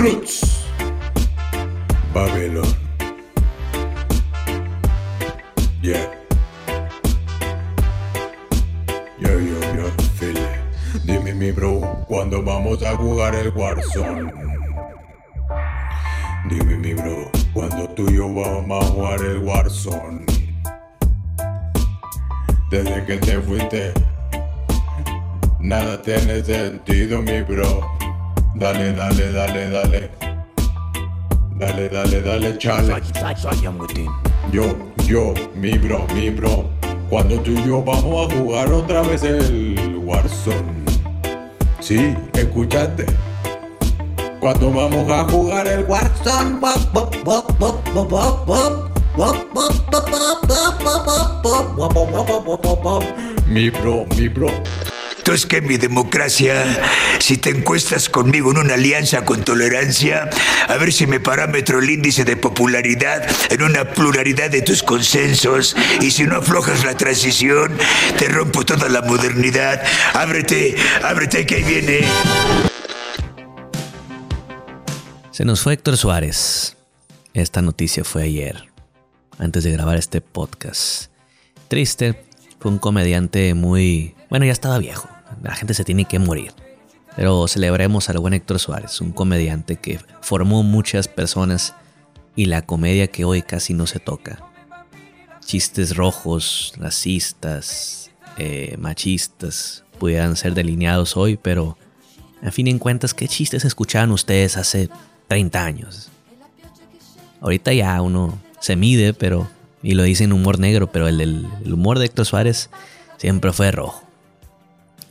Roots. Babylon. Yeah. Yo, yo, yo, it. Dime mi bro, ¿cuándo vamos a jugar el Warzone? Dime mi bro, ¿cuándo tú y yo vamos a jugar el Warzone? Desde que te fuiste, nada tiene sentido mi bro. Dale, dale, dale, dale. Dale, dale, dale, chale. Yo, yo, mi bro, mi bro. Cuando tú y yo vamos a jugar otra vez el Warzone. Sí, escuchaste. Cuando vamos a jugar el Warzone. Mi bro, mi bro. Entonces que mi democracia, si te encuestas conmigo en una alianza con tolerancia, a ver si me parámetro el índice de popularidad en una pluralidad de tus consensos, y si no aflojas la transición, te rompo toda la modernidad. Ábrete, ábrete que ahí viene. Se nos fue Héctor Suárez. Esta noticia fue ayer, antes de grabar este podcast. Triste, fue un comediante muy... Bueno, ya estaba viejo. La gente se tiene que morir. Pero celebremos al buen Héctor Suárez, un comediante que formó muchas personas y la comedia que hoy casi no se toca. Chistes rojos, racistas, eh, machistas, pudieran ser delineados hoy, pero a fin de cuentas, ¿qué chistes escuchaban ustedes hace 30 años? Ahorita ya uno se mide, pero y lo dicen humor negro, pero el, el humor de Héctor Suárez siempre fue rojo.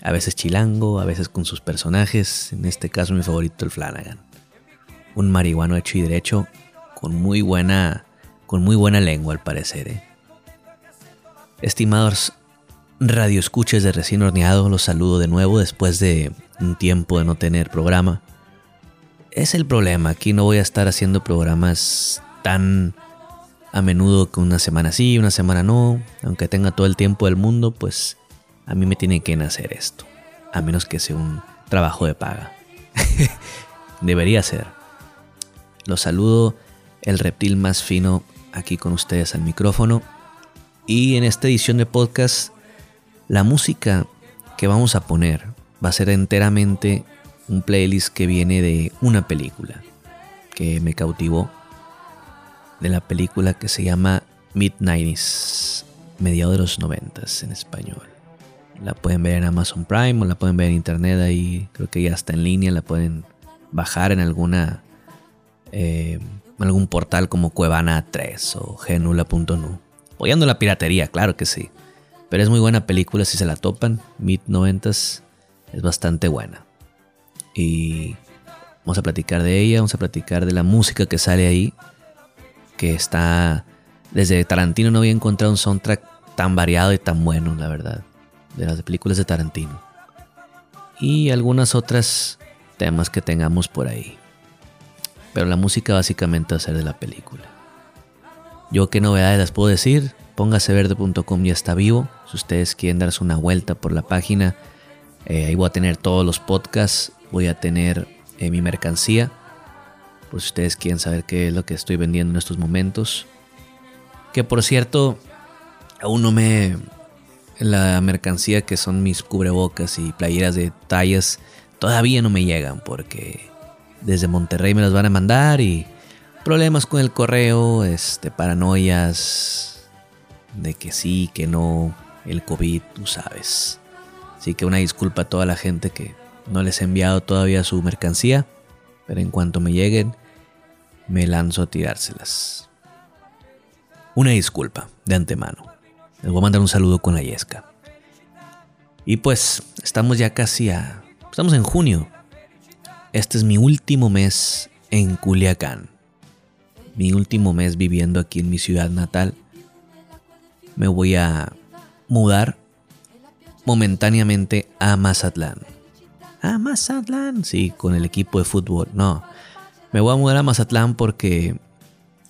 A veces chilango, a veces con sus personajes, en este caso mi favorito el Flanagan. Un marihuano hecho y derecho con muy buena con muy buena lengua al parecer. ¿eh? Estimados radioescuches de recién horneado, los saludo de nuevo después de un tiempo de no tener programa. Es el problema, aquí no voy a estar haciendo programas tan a menudo que una semana sí, una semana no, aunque tenga todo el tiempo del mundo, pues a mí me tiene que nacer esto, a menos que sea un trabajo de paga. Debería ser. Los saludo, el reptil más fino aquí con ustedes al micrófono. Y en esta edición de podcast, la música que vamos a poner va a ser enteramente un playlist que viene de una película que me cautivó de la película que se llama Mid-90s, mediados de los 90 en español. La pueden ver en Amazon Prime o la pueden ver en internet ahí, creo que ya está en línea, la pueden bajar en alguna eh, algún portal como Cuevana 3 o genula.nu. Apoyando la piratería, claro que sí. Pero es muy buena película si se la topan. Mid 90s es bastante buena. Y vamos a platicar de ella, vamos a platicar de la música que sale ahí que está... Desde Tarantino no había encontrado un soundtrack tan variado y tan bueno, la verdad, de las películas de Tarantino. Y algunas otras temas que tengamos por ahí. Pero la música básicamente va a ser de la película. Yo qué novedades las puedo decir. Póngaseverde.com ya está vivo. Si ustedes quieren darse una vuelta por la página, eh, ahí voy a tener todos los podcasts. Voy a tener eh, mi mercancía pues si ustedes quieren saber qué es lo que estoy vendiendo en estos momentos. Que por cierto, aún no me... La mercancía que son mis cubrebocas y playeras de tallas todavía no me llegan porque desde Monterrey me las van a mandar y problemas con el correo, este, paranoias de que sí, que no, el COVID, tú sabes. Así que una disculpa a toda la gente que no les he enviado todavía su mercancía, pero en cuanto me lleguen, me lanzo a tirárselas. Una disculpa de antemano. Les voy a mandar un saludo con la yesca. Y pues estamos ya casi a... Estamos en junio. Este es mi último mes en Culiacán. Mi último mes viviendo aquí en mi ciudad natal. Me voy a mudar momentáneamente a Mazatlán. A Mazatlán, sí, con el equipo de fútbol. No, me voy a mudar a Mazatlán porque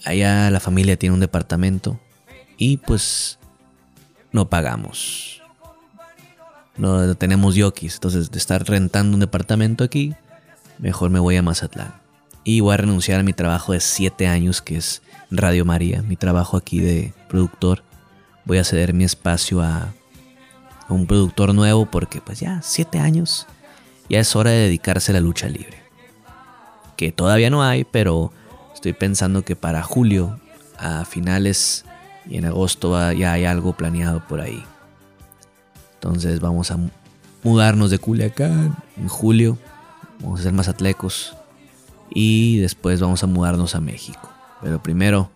allá la familia tiene un departamento y pues no pagamos. No tenemos yokis, entonces de estar rentando un departamento aquí, mejor me voy a Mazatlán. Y voy a renunciar a mi trabajo de 7 años, que es Radio María, mi trabajo aquí de productor. Voy a ceder mi espacio a un productor nuevo porque pues ya 7 años, ya es hora de dedicarse a la lucha libre. Que todavía no hay, pero estoy pensando que para julio, a finales y en agosto ya hay algo planeado por ahí. Entonces vamos a mudarnos de Culiacán en julio. Vamos a ser más atlecos. Y después vamos a mudarnos a México. Pero primero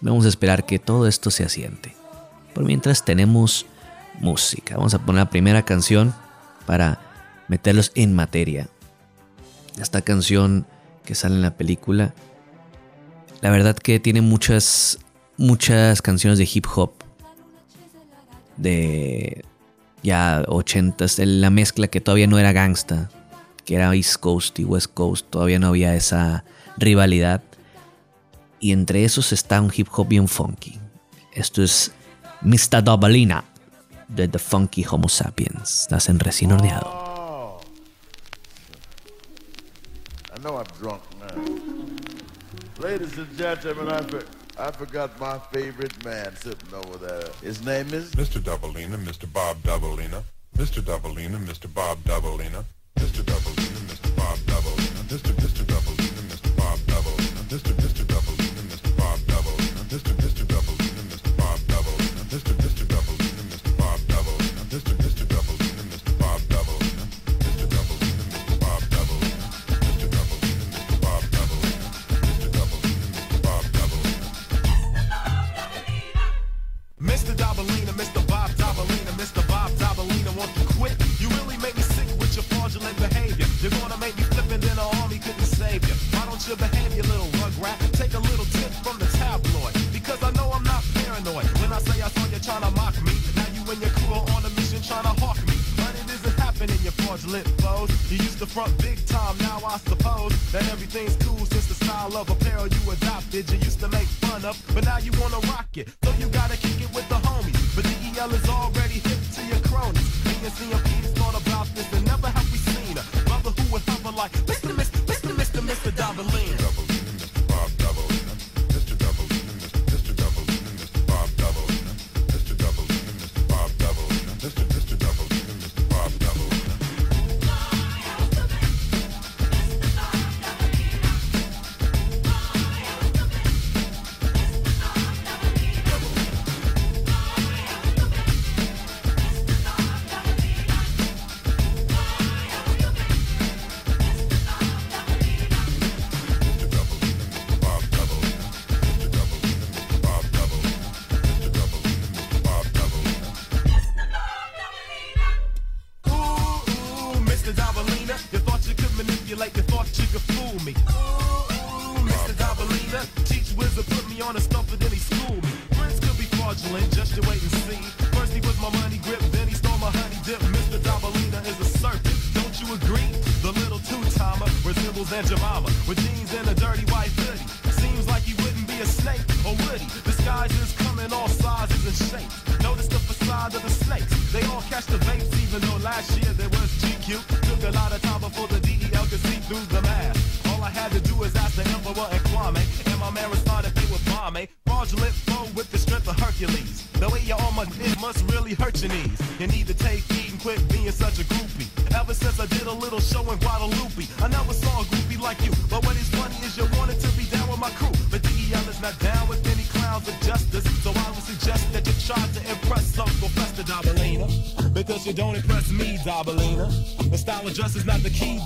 vamos a esperar que todo esto se asiente. Por mientras tenemos música. Vamos a poner la primera canción para meterlos en materia. Esta canción que sale en la película. La verdad que tiene muchas muchas canciones de hip hop de ya 80s, la mezcla que todavía no era gangsta, que era East Coast y West Coast, todavía no había esa rivalidad. Y entre esos está un hip hop bien funky. Esto es Mr. Dobalina de The Funky Homo Sapiens. Estás en recién horneado. Oh. I know I'm drunk now. Ladies and gentlemen, I forgot my favorite man sitting over there. His name is Mr. Doubleina, Mr. Bob Doubleina. Mr. Doubleina, Mr. Bob Doubleina. Mr. Doubleina, Mr. Bob Doubleina. Mr. Mr. Doubleina, Mr. Bob Doubleina. Mr. Mr.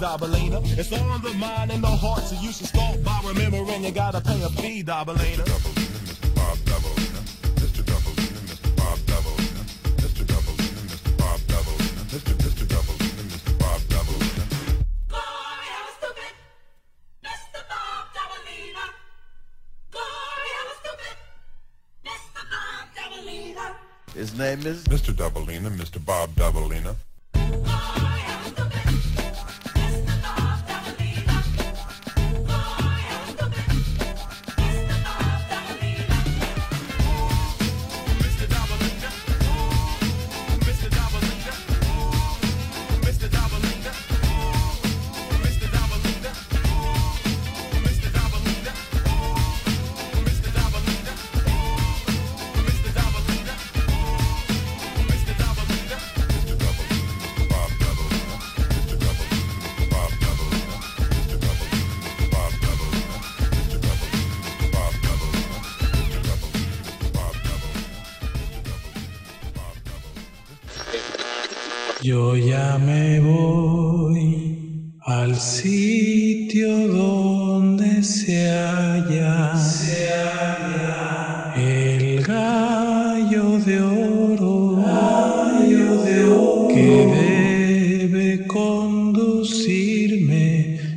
Dabalina. It's all in the mind and the heart, so you should start by remembering you gotta pay a fee, Dabalina. Mr. Double, Mr. Bob Dabalina. Mr. Dabalina, Mr. Bob Dabalina. Mr. Dabalina, Mr. Bob Dabalina. Mr. Mr. Dabalina, Mr. Bob Dabalina. His name is Mr. Doubleina, Mr. Bob Doubleina.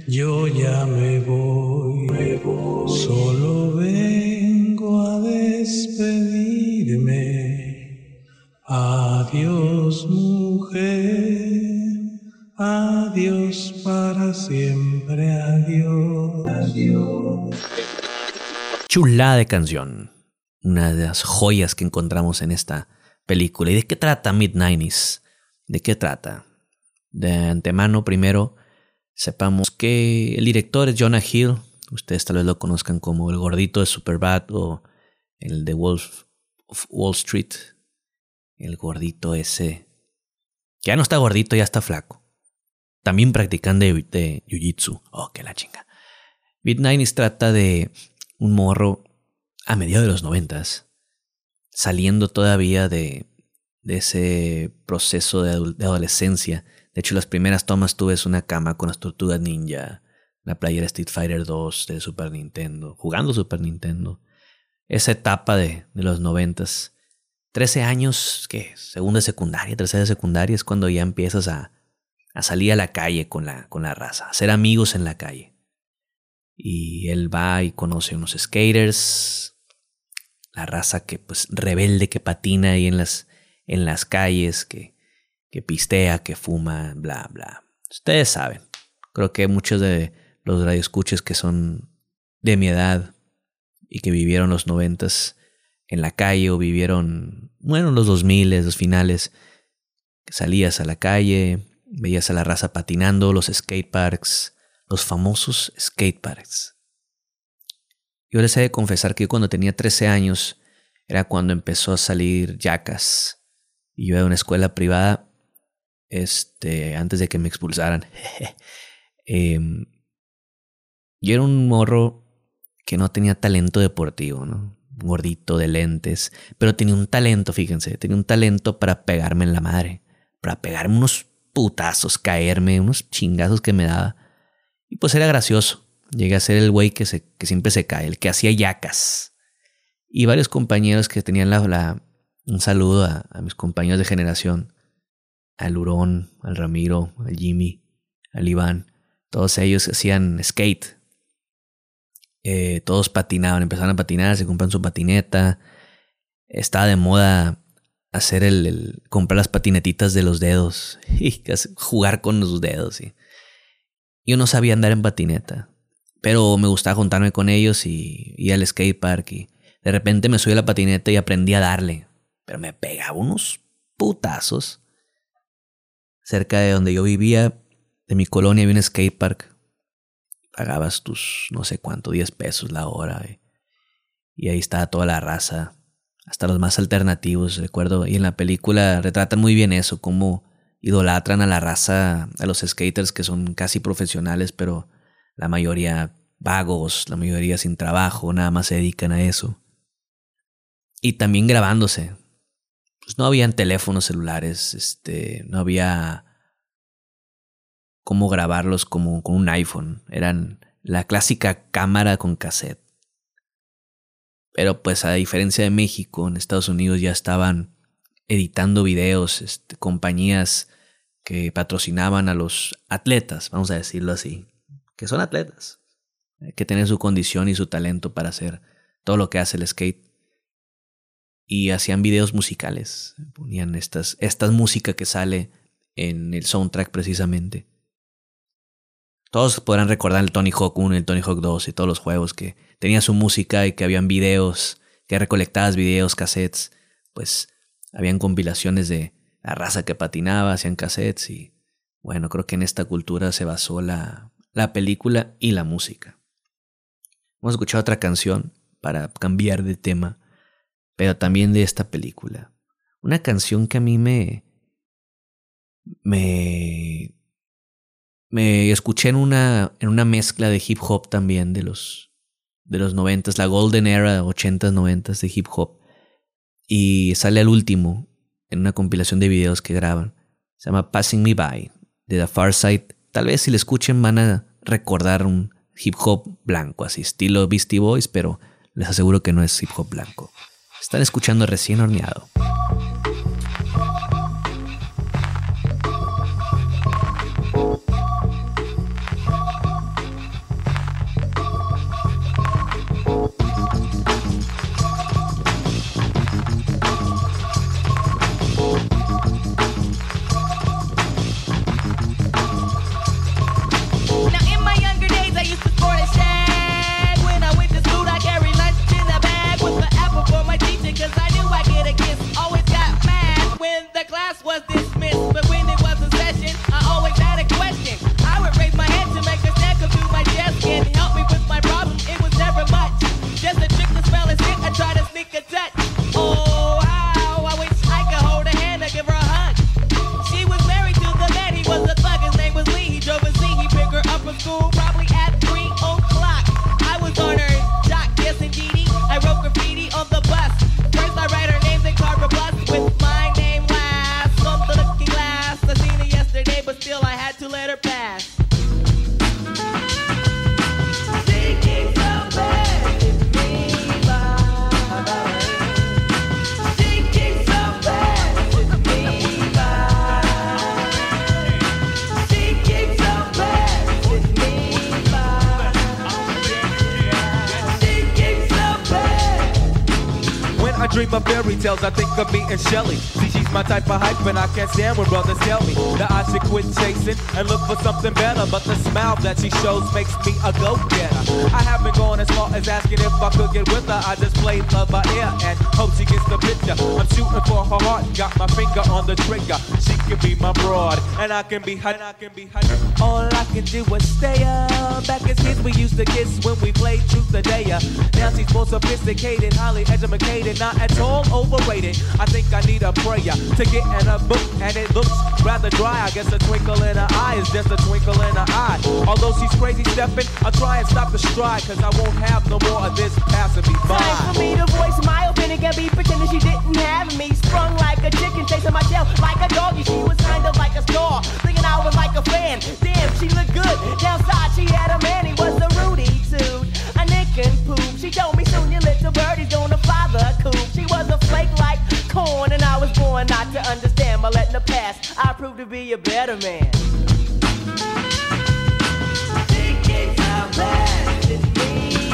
Yo ya me voy, solo vengo a despedirme. Adiós mujer, adiós para siempre, adiós, adiós. Chulada de canción. Una de las joyas que encontramos en esta película. ¿Y de qué trata Mid-90s? ¿De qué trata? De antemano, primero, sepamos que el director es Jonah Hill. Ustedes tal vez lo conozcan como el gordito de Superbad o el de Wolf of Wall Street. El gordito ese. Que ya no está gordito, ya está flaco. También practicando de, Jiu-Jitsu. Oh, que la chinga. Mid-90s trata de un morro a mediados de los noventas, saliendo todavía de, de ese proceso de adolescencia. De hecho, las primeras tomas tú ves una cama con las tortugas ninja, la playera Street Fighter 2 de Super Nintendo, jugando Super Nintendo. Esa etapa de, los noventas. 13 años, ¿qué? Segunda de secundaria, tercera de secundaria es cuando ya empiezas a, a salir a la calle con la, con la raza, a hacer amigos en la calle. Y él va y conoce unos skaters, la raza que pues rebelde que patina ahí en las, en las calles, que, que pistea, que fuma, bla, bla. Ustedes saben. Creo que muchos de los radioescuches que son de mi edad y que vivieron los noventas en la calle o vivieron, bueno, los dos miles, los finales, salías a la calle, veías a la raza patinando, los skateparks, los famosos skateparks. Yo les he de confesar que yo cuando tenía 13 años era cuando empezó a salir Jackass. Y yo era de una escuela privada, este, antes de que me expulsaran. Em, yo era un morro que no tenía talento deportivo, ¿no? Gordito de lentes, pero tenía un talento, fíjense, tenía un talento para pegarme en la madre, para pegarme unos putazos, caerme, unos chingazos que me daba. Y pues era gracioso. Llegué a ser el güey que, se, que siempre se cae, el que hacía yacas. Y varios compañeros que tenían la, la- un saludo a mis compañeros de generación, al Hurón, al Ramiro, al Jimmy, al Iván. Todos ellos hacían skate. Eh, todos patinaban, empezaron a patinar, se compran su patineta. Estaba de moda hacer el, comprar las patinetitas de los dedos y jugar con los dedos. y Yo no sabía andar en patineta, pero me gustaba juntarme con ellos y ir al skatepark y de repente me subí a la patineta y aprendí a darle, pero me pegaba unos putazos. Cerca de donde yo vivía, de mi colonia, había un skatepark. Pagabas tus, no sé cuánto, 10 pesos la hora. Y ahí estaba toda la raza, hasta los más alternativos, recuerdo. Y en la película retratan muy bien eso, cómo idolatran a la raza, a los skaters que son casi profesionales, pero la mayoría vagos, la mayoría sin trabajo, nada más se dedican a eso. Y también grabándose. Pues no habían teléfonos celulares, este, no había cómo grabarlos como con un iPhone. Eran la clásica cámara con cassette. Pero pues a diferencia de México, en Estados Unidos ya estaban editando videos, este, compañías que patrocinaban a los atletas, vamos a decirlo así, que son atletas, Hay que tener su condición y su talento para hacer todo lo que hace el skate. Y hacían videos musicales, ponían estas, esta música que sale en el soundtrack precisamente. Todos podrán recordar el Tony Hawk 1 y el Tony Hawk 2 y todos los juegos que tenía su música y que habían videos, que recolectabas videos, cassettes, pues habían compilaciones de la raza que patinaba, hacían cassettes y bueno, creo que en esta cultura se basó la, la película y la música. Vamos a escuchar otra canción para cambiar de tema, pero también de esta película. Una canción que a mí me... me... me escuché en una, en una mezcla de hip hop también de los de los noventas, la golden era, ochentas, noventas de hip hop. Y sale al último, en una compilación de videos que graban. Se llama Passing Me By de The Far Side. Tal vez si le escuchen van a recordar un hip hop blanco, así estilo Beastie Boys, pero les aseguro que no es hip hop blanco. Están escuchando recién horneado. Of me and Shelly. See, she's my type of hype, and I can't stand when brothers tell me that I should quit chasing and look for something better. But the smile that she shows makes me a go-getter. I haven't gone as far as asking if I could get with her. I play love by ear and hope she gets the picture. I'm shooting for her heart, got my finger on the trigger. She can be my broad, and I can be hot. I can be hot. All I can do is stay up. Back as kids, we used to kiss when we played truth or dare. Now she's more sophisticated, highly educated, not at all overrated. I think I need a prayer to get in a book, and it looks rather dry. I guess a twinkle in her eye is just a twinkle in her eye. Although she's crazy stepping, I'll try and stop the stride, cause I won't have no more of this passing me by. For me to voice my opinion. Can be pretending she didn't have me. Sprung like a chicken, chasing my tail like a doggy. She was kind of like a star, thinking I was like a fan. Damn, she looked good. Downside, she had a man, he was a Rudy too. A nick and poop. She told me soon your little birdie's gonna fly the coop. She was a flake like corn, and I was born not to understand. By letting her pass, I proved to be a better man. Thinking so bad, it's me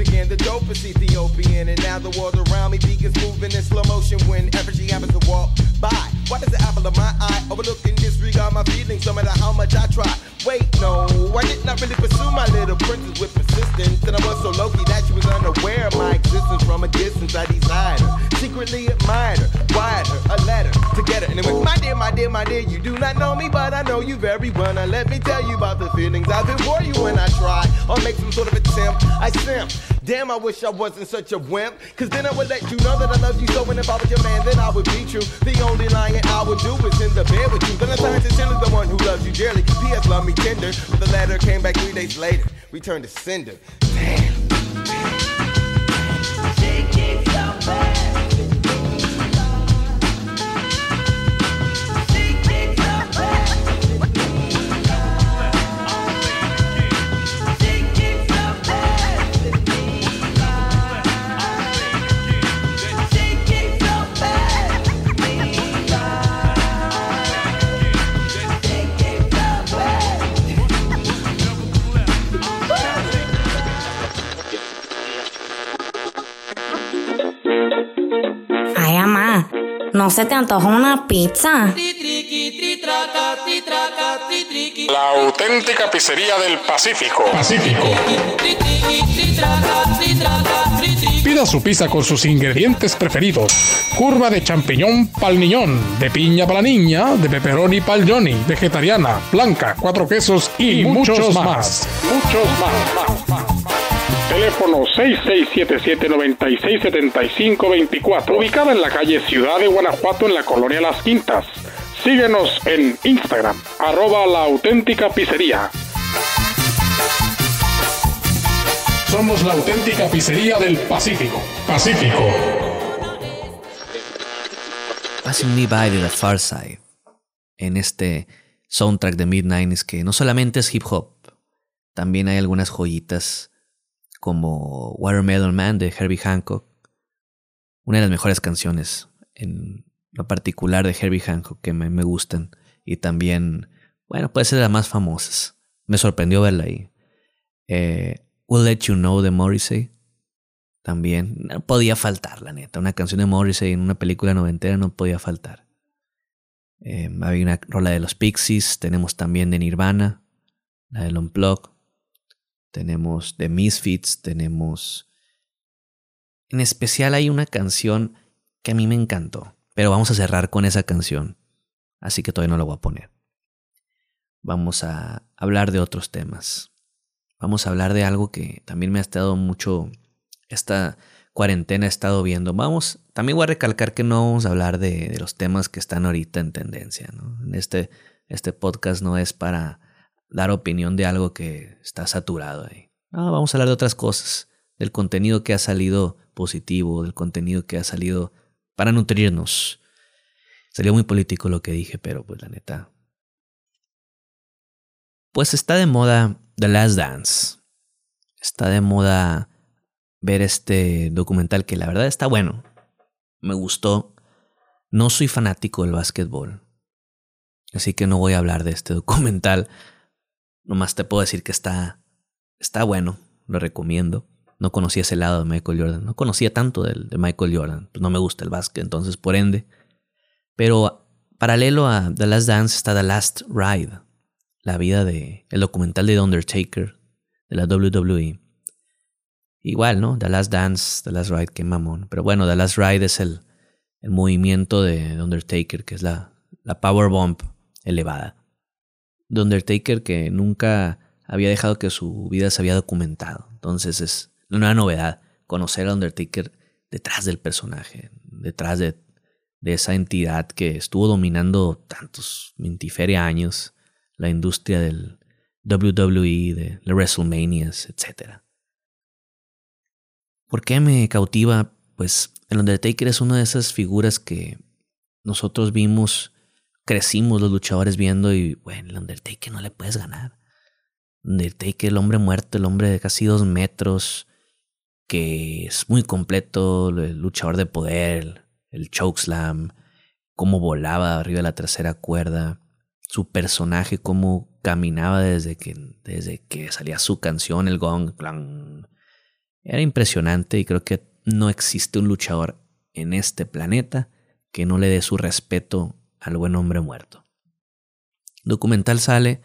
again, the dopest Ethiopian. And now the world around me begins moving in slow motion whenever she happens to walk by. Why does the apple of my eye overlook and disregard my feelings no matter how much I try? Wait, no, I did not really pursue my little princess with persistence. And I was so low that she was unaware of my existence from a distance. I desired her, secretly admired her, wired her a letter to get her. And it went, my dear, my dear, my dear, you do not know me, but I know you very well. Now let me tell you about the feelings I've been for you when I try or make some sort of attempt. I simp. Damn, I wish I wasn't such a wimp. Cause then I would let you know that I love you so. And if I was your man, then I would be true. The only lying I would do is in the bed with you. Then I'm trying sincerely the one who loves you dearly. P.S. Love me tender. But the letter came back three days later. Returned to sender. Damn. ¿No se te antoja una pizza? La auténtica pizzería del Pacífico. Pacífico. Pida su pizza con sus ingredientes preferidos. Curva de champiñón pal niñón, de piña para la niña, de pepperoni pal Johnny, vegetariana, blanca, cuatro quesos y, muchos, más. Muchos más. Teléfono 6677-967524. Ubicada en la calle Ciudad de Guanajuato en la colonia Las Quintas. Síguenos en Instagram, arroba la auténtica pizzería. Somos la auténtica pizzería del Pacífico. Pacífico. Passing Me By de The Far Side. En este soundtrack de Mid-90s que no solamente es hip hop, también hay algunas joyitas como Watermelon Man de Herbie Hancock. Una de las mejores canciones en lo particular de Herbie Hancock que me, gustan. Y también, bueno, puede ser de las más famosas. Me sorprendió verla ahí. Eh, We'll Let You Know de Morrissey. También no podía faltar, la neta. Una canción de Morrissey en una película noventera no podía faltar. Eh, había una rola de los Pixies. Tenemos también de Nirvana, la del Unplug. Tenemos de Misfits. Tenemos. En especial hay una canción que a mí me encantó. Pero vamos a cerrar con esa canción. Así que todavía no la voy a poner. Vamos a hablar de otros temas. Vamos a hablar de algo que también me ha estado mucho. Esta cuarentena he estado viendo. Vamos, también voy a recalcar que no vamos a hablar de, de los temas que están ahorita en tendencia. ¿no? En este, este podcast no es para dar opinión de algo que está saturado ahí. No, vamos a hablar de otras cosas. Del contenido que ha salido positivo, del contenido que ha salido para nutrirnos. Salió muy político lo que dije, pero pues la neta. Pues está de moda The Last Dance. Está de moda ver este documental que la verdad está bueno. Me gustó. No soy fanático del básquetbol. Así que no voy a hablar de este documental. Nomás te puedo decir que está, está bueno. Lo recomiendo. No conocía ese lado de Michael Jordan. No conocía tanto del, de Michael Jordan. Pues no me gusta el básquet, entonces por ende. Pero paralelo a The Last Dance está The Last Ride. La vida de. El documental de The Undertaker. De la WWE. Igual, ¿no? The Last Dance, The Last Ride, qué mamón. Pero bueno, The Last Ride es el, el movimiento de The Undertaker, que es la, la power bump elevada. The Undertaker que nunca había dejado que su vida se había documentado. Entonces es una novedad conocer a Undertaker detrás del personaje, detrás de, de esa entidad que estuvo dominando tantos 20 años la industria del WWE, de las WrestleManias, etc. ¿Por qué me cautiva? Pues el Undertaker es una de esas figuras que nosotros vimos, crecimos los luchadores viendo y, bueno, el Undertaker no le puedes ganar. Undertaker, el hombre muerto, el hombre de casi dos metros, que es muy completo, el luchador de poder, el chokeslam, cómo volaba arriba de la tercera cuerda, su personaje, cómo caminaba desde que, desde que salía su canción, el gong, plan. Era impresionante y creo que no existe un luchador en este planeta que no le dé su respeto al buen hombre muerto. documental sale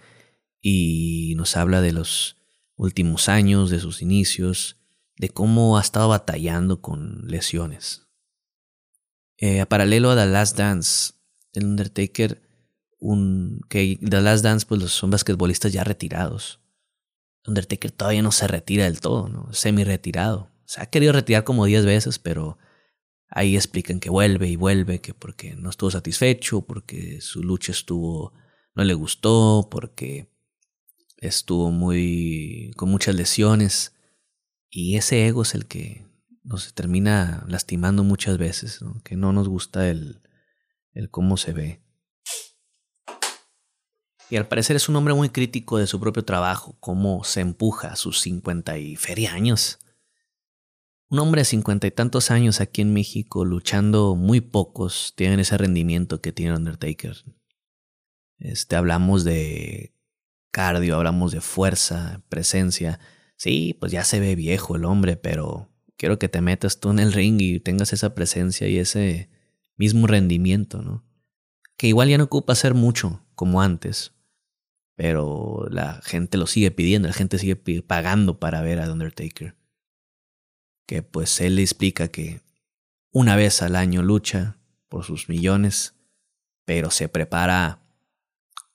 y nos habla de los últimos años, de sus inicios, de cómo ha estado batallando con lesiones. Eh, a paralelo a The Last Dance, el Undertaker, un, que The Last Dance pues son basquetbolistas ya retirados. Undertaker todavía no se retira del todo, ¿no? Semi retirado. Se ha querido retirar como 10 veces, pero ahí explican que vuelve y vuelve, que porque no estuvo satisfecho, porque su lucha estuvo, no le gustó, porque estuvo muy, con muchas lesiones. Y ese ego es el que nos termina lastimando muchas veces, que no nos gusta el, el cómo se ve. Y al parecer es un hombre muy crítico de su propio trabajo, cómo se empuja a sus cincuenta y feria años. Un hombre de cincuenta y tantos años aquí en México, luchando muy pocos, tienen ese rendimiento que tiene Undertaker. Este, hablamos de cardio, hablamos de fuerza, presencia. Sí, pues ya se ve viejo el hombre, pero quiero que te metas tú en el ring y tengas esa presencia y ese mismo rendimiento, ¿no? Que igual ya no ocupa hacer mucho como antes, Pero la gente lo sigue pidiendo, la gente sigue pagando para ver a Undertaker. Que pues él le explica que una vez al año lucha por sus millones, pero se prepara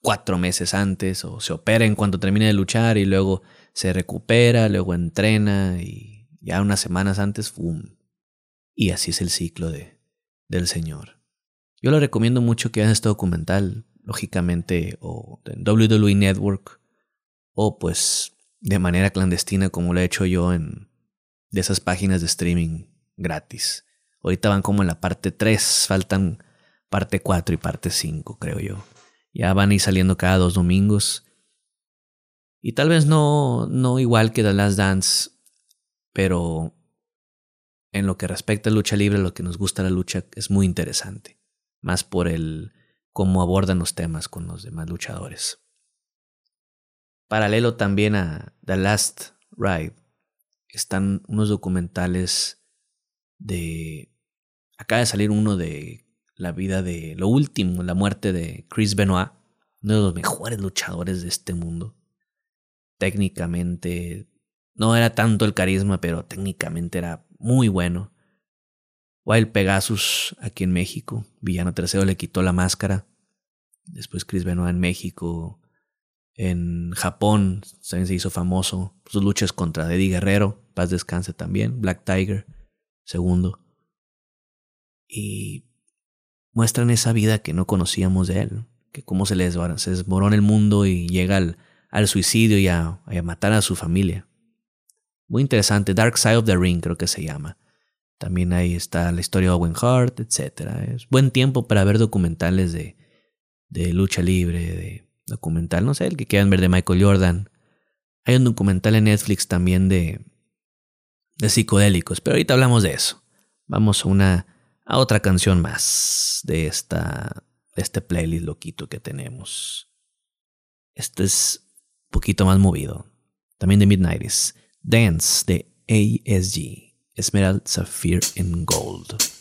cuatro meses antes o se opera en cuanto termine de luchar y luego se recupera, luego entrena y ya unas semanas antes, ¡fum! Y así es el ciclo de, del señor. Yo le recomiendo mucho que vean este documental, lógicamente, o en WWE Network, o pues de manera clandestina como lo he hecho yo en de esas páginas de streaming gratis. Ahorita van como en la parte 3, faltan parte 4 y parte 5, creo yo. Ya van a ir saliendo cada dos domingos. Y tal vez no, no igual que The Last Dance, pero en lo que respecta a lucha libre, lo que nos gusta la lucha es muy interesante. Más por el cómo abordan los temas con los demás luchadores. Paralelo también a The Last Ride, están unos documentales de... Acaba de salir uno de la vida de lo último, la muerte de Chris Benoit, uno de los mejores luchadores de este mundo. Técnicamente, no era tanto el carisma, pero técnicamente era muy bueno. Wild Pegasus aquí en México, Villano Tercero le quitó la máscara. Después Chris Benoit en México. En Japón también se hizo famoso sus luchas contra Eddie Guerrero, paz descanse también, Black Tiger, segundo. Y muestran esa vida que no conocíamos de él, que cómo se les se desmorona el mundo y llega al, suicidio y a, a, matar a su familia. Muy interesante, Dark Side of the Ring creo que se llama. También ahí está la historia de Owen Hart, etc. Es buen tiempo para ver documentales de, de lucha libre, de documental, no sé, el que quieran ver de Michael Jordan. Hay un documental en Netflix también de, de psicodélicos, pero ahorita hablamos de eso. Vamos a una a otra canción más de esta de este playlist loquito que tenemos. Este es un poquito más movido. También de Midnights. Dance de ASG. Emerald Sapphire and Gold.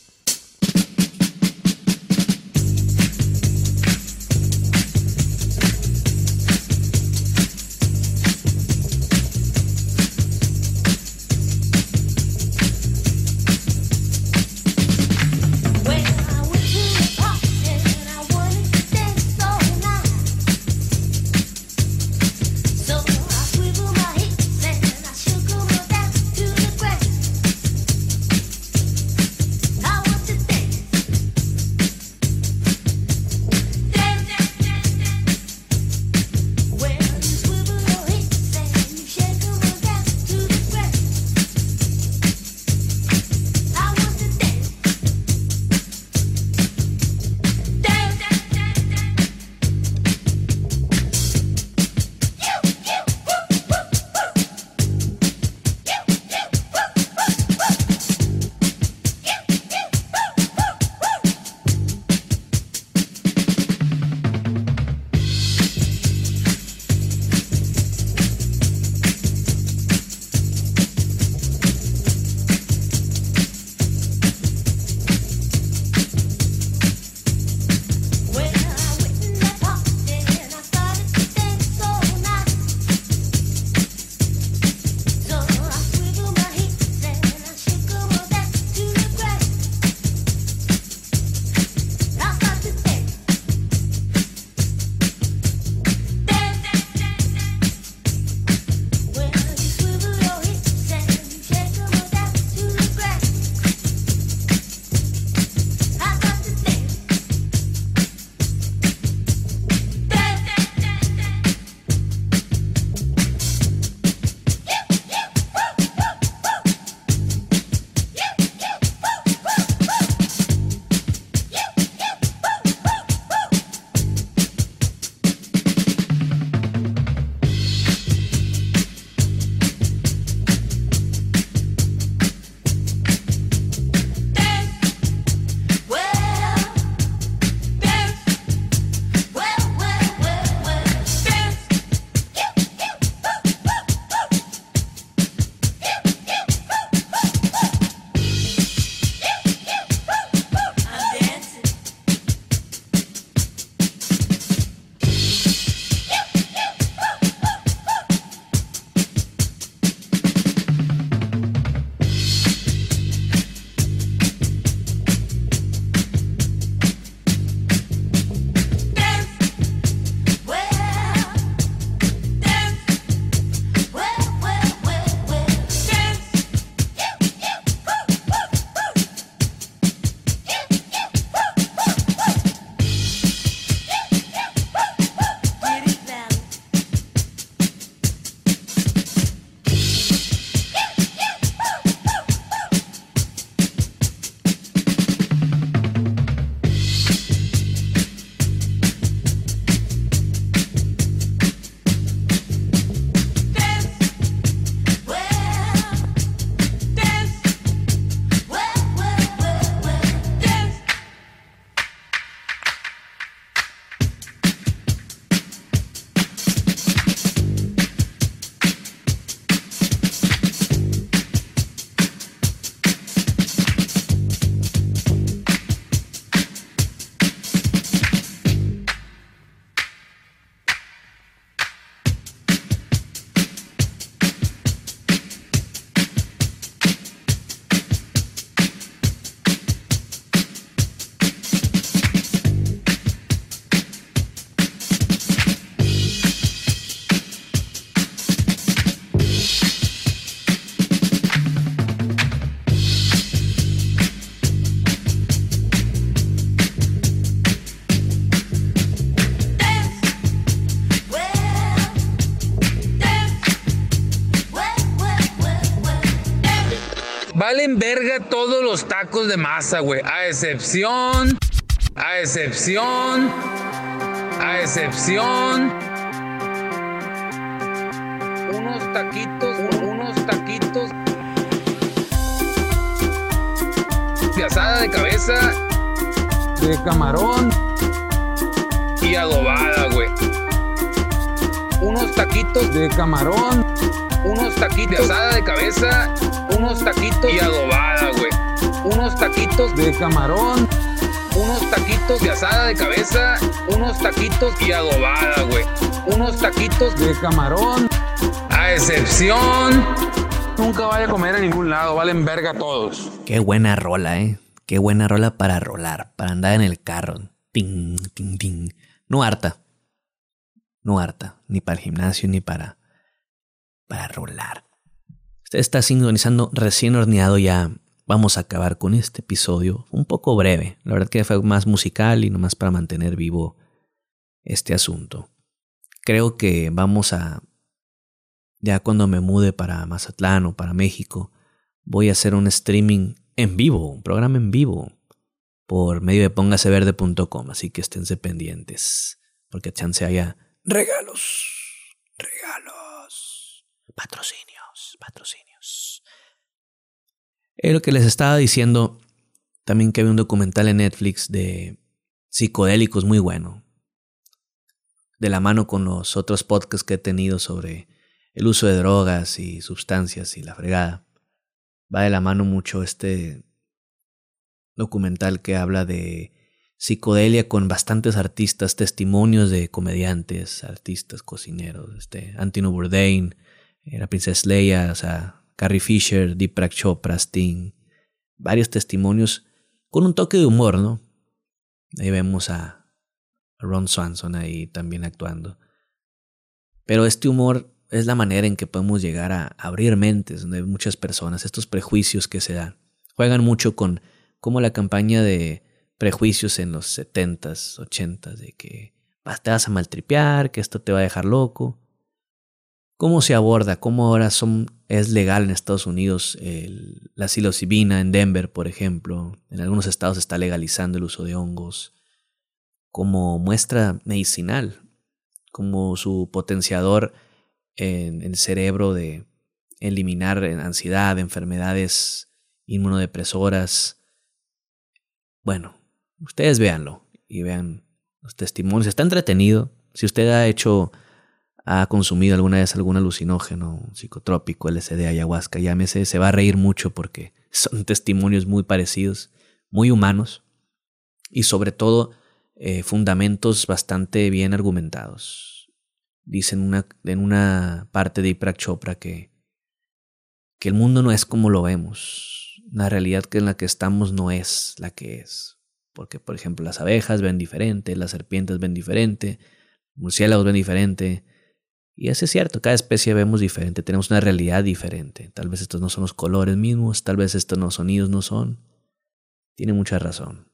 Todos los tacos de masa, güey. A excepción, a excepción, a excepción. Unos taquitos, unos taquitos. De asada de cabeza, de camarón y adobada, güey. Unos taquitos de camarón, unos taquitos de asada de cabeza, unos taquitos y adobada, güey. Unos taquitos de camarón, unos taquitos de asada de cabeza, unos taquitos y adobada, güey. Unos taquitos de camarón, a excepción. Nunca vaya a comer a ningún lado, valen verga todos. Qué buena rola, eh. Qué buena rola para rolar, para andar en el carro. Ting, ting, ting. No harta. No harta. Ni para el gimnasio, ni para. Para rolar. Usted está sintonizando recién horneado ya. Vamos a acabar con este episodio. Un poco breve. La verdad que fue más musical y nomás para mantener vivo este asunto. Creo que vamos a. Ya cuando me mude para Mazatlán o para México, voy a hacer un streaming en vivo, un programa en vivo, por medio de póngaseverde.com, así que esténse pendientes, porque chance haya regalos, regalos, patrocinios, patrocinios. Es lo que les estaba diciendo, también que había un documental en Netflix de psicodélicos muy bueno, de la mano con los otros podcasts que he tenido sobre el uso de drogas y sustancias y la fregada va de la mano mucho este documental que habla de psicodelia con bastantes artistas, testimonios de comediantes, artistas, cocineros, este, Antino Bourdain, la princesa Leia, o sea, Carrie Fisher, Deepak Chopra, Sting, varios testimonios con un toque de humor, ¿no? Ahí vemos a Ron Swanson ahí también actuando. Pero este humor es la manera en que podemos llegar a abrir mentes de muchas personas, estos prejuicios que se dan. Juegan mucho con como la campaña de prejuicios en los 70s, 80s, de que te vas a maltripear, que esto te va a dejar loco. ¿Cómo se aborda? ¿Cómo ahora son, es legal en Estados Unidos la psilocibina en Denver, por ejemplo? En algunos estados está legalizando el uso de hongos como muestra medicinal, como su potenciador en el cerebro de eliminar ansiedad, enfermedades inmunodepresoras. Bueno, ustedes véanlo y vean los testimonios. Está entretenido. Si usted ha hecho, ha consumido alguna vez algún alucinógeno, psicotrópico, LSD, ayahuasca, llámese, se va a reír mucho porque son testimonios muy parecidos, muy humanos y sobre todo eh, fundamentos bastante bien argumentados dice en una, en una parte de Iprak Chopra que, que el mundo no es como lo vemos. La realidad en la que estamos no es la que es. Porque, por ejemplo, las abejas ven diferente, las serpientes ven diferente, murciélagos ven diferente. Y eso es cierto, cada especie vemos diferente, tenemos una realidad diferente. Tal vez estos no son los colores mismos, tal vez estos no sonidos no son. Tiene mucha razón.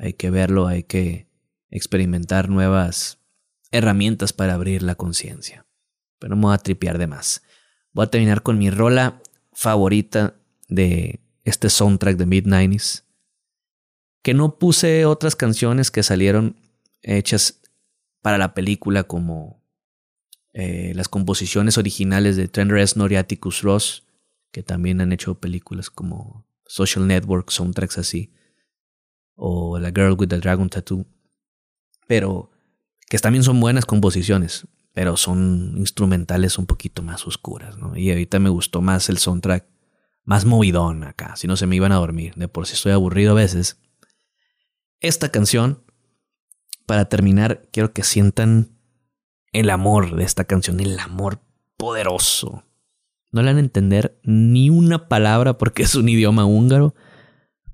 Hay que verlo, hay que experimentar nuevas herramientas para abrir la conciencia. Pero no me voy a tripear de más. Voy a terminar con mi rola favorita de este soundtrack de mid-90s. Que no puse otras canciones que salieron hechas para la película como eh, las composiciones originales de Trent Reznor y Atticus Ross, que también han hecho películas como Social Network, soundtracks así, o La Girl with the Dragon Tattoo. Pero que también son buenas composiciones, pero son instrumentales un poquito más oscuras, ¿no? Y ahorita me gustó más el soundtrack, más movidón acá, si no se me iban a dormir, de por si estoy aburrido a veces. Esta canción, para terminar, quiero que sientan el amor de esta canción, el amor poderoso. No le van a entender ni una palabra porque es un idioma húngaro,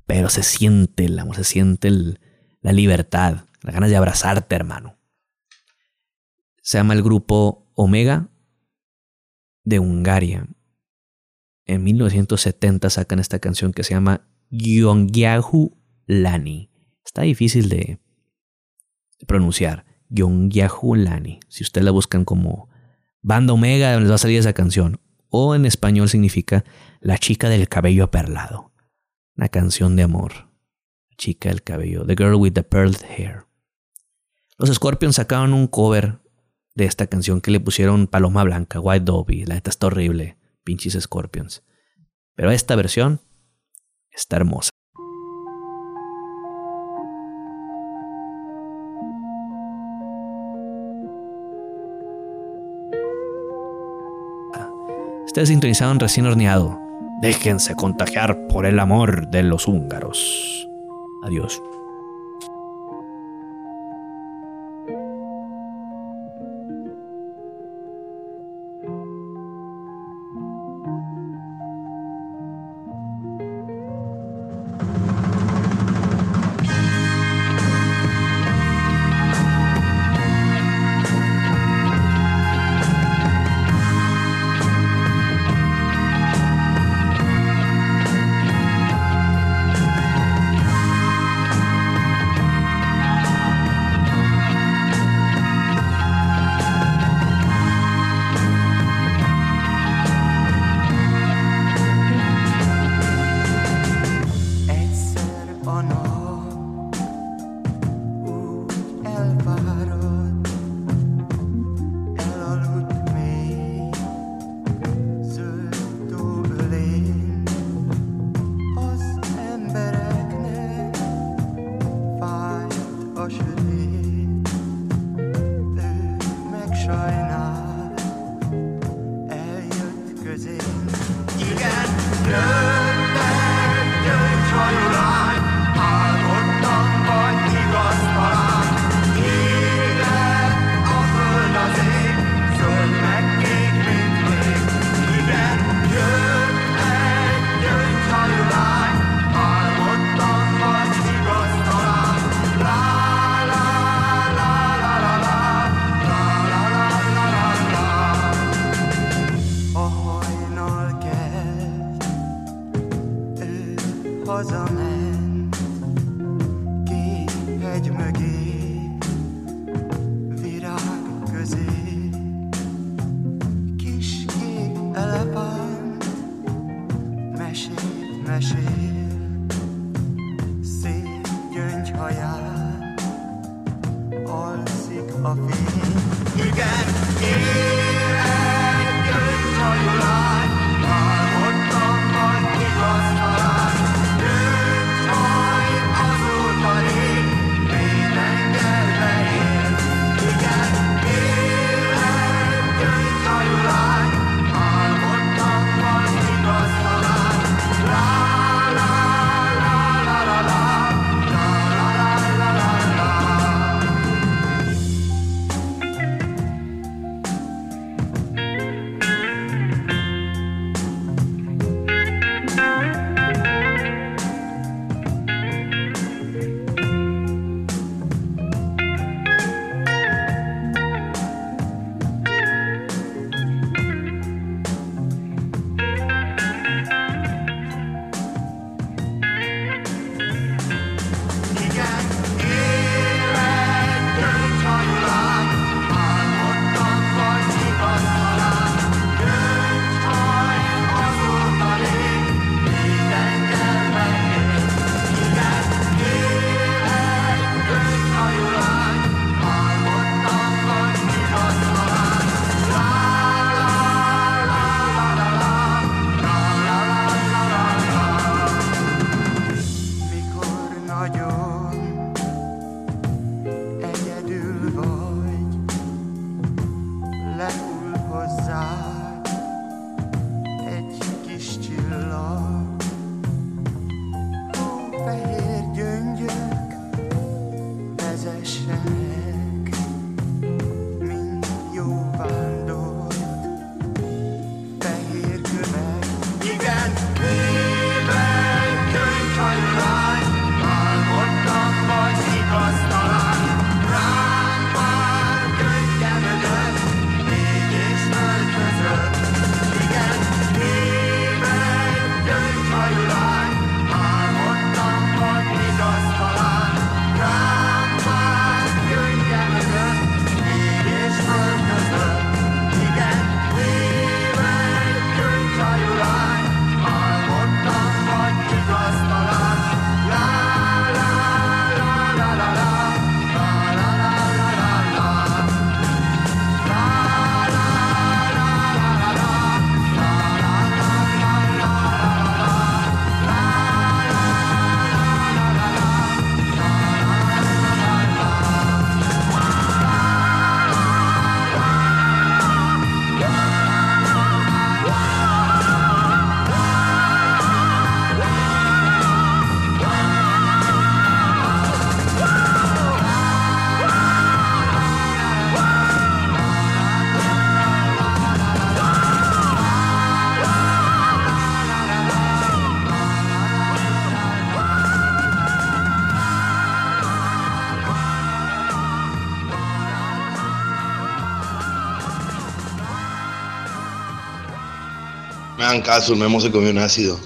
pero se siente el amor, se siente la libertad, las ganas de abrazarte, hermano se llama el grupo Omega de Hungaria. En 1970 sacan esta canción que se llama Yongyahu Lani. Está difícil de pronunciar. Yongyahu Lani. Si ustedes la buscan como Banda Omega, les va a salir esa canción. o en español significa La chica del cabello perlado. Una canción de amor. La chica del cabello, The Girl with the Pearled Hair. Los Scorpions sacaron un cover de esta canción que le pusieron Paloma Blanca, White Dovey. La neta está horrible, pinches Scorpions. Pero esta versión está hermosa. Ustedes sintonizaron recién horneado. Déjense contagiar por el amor de los húngaros. Adiós. Hagan caso, el Memo se un ácido.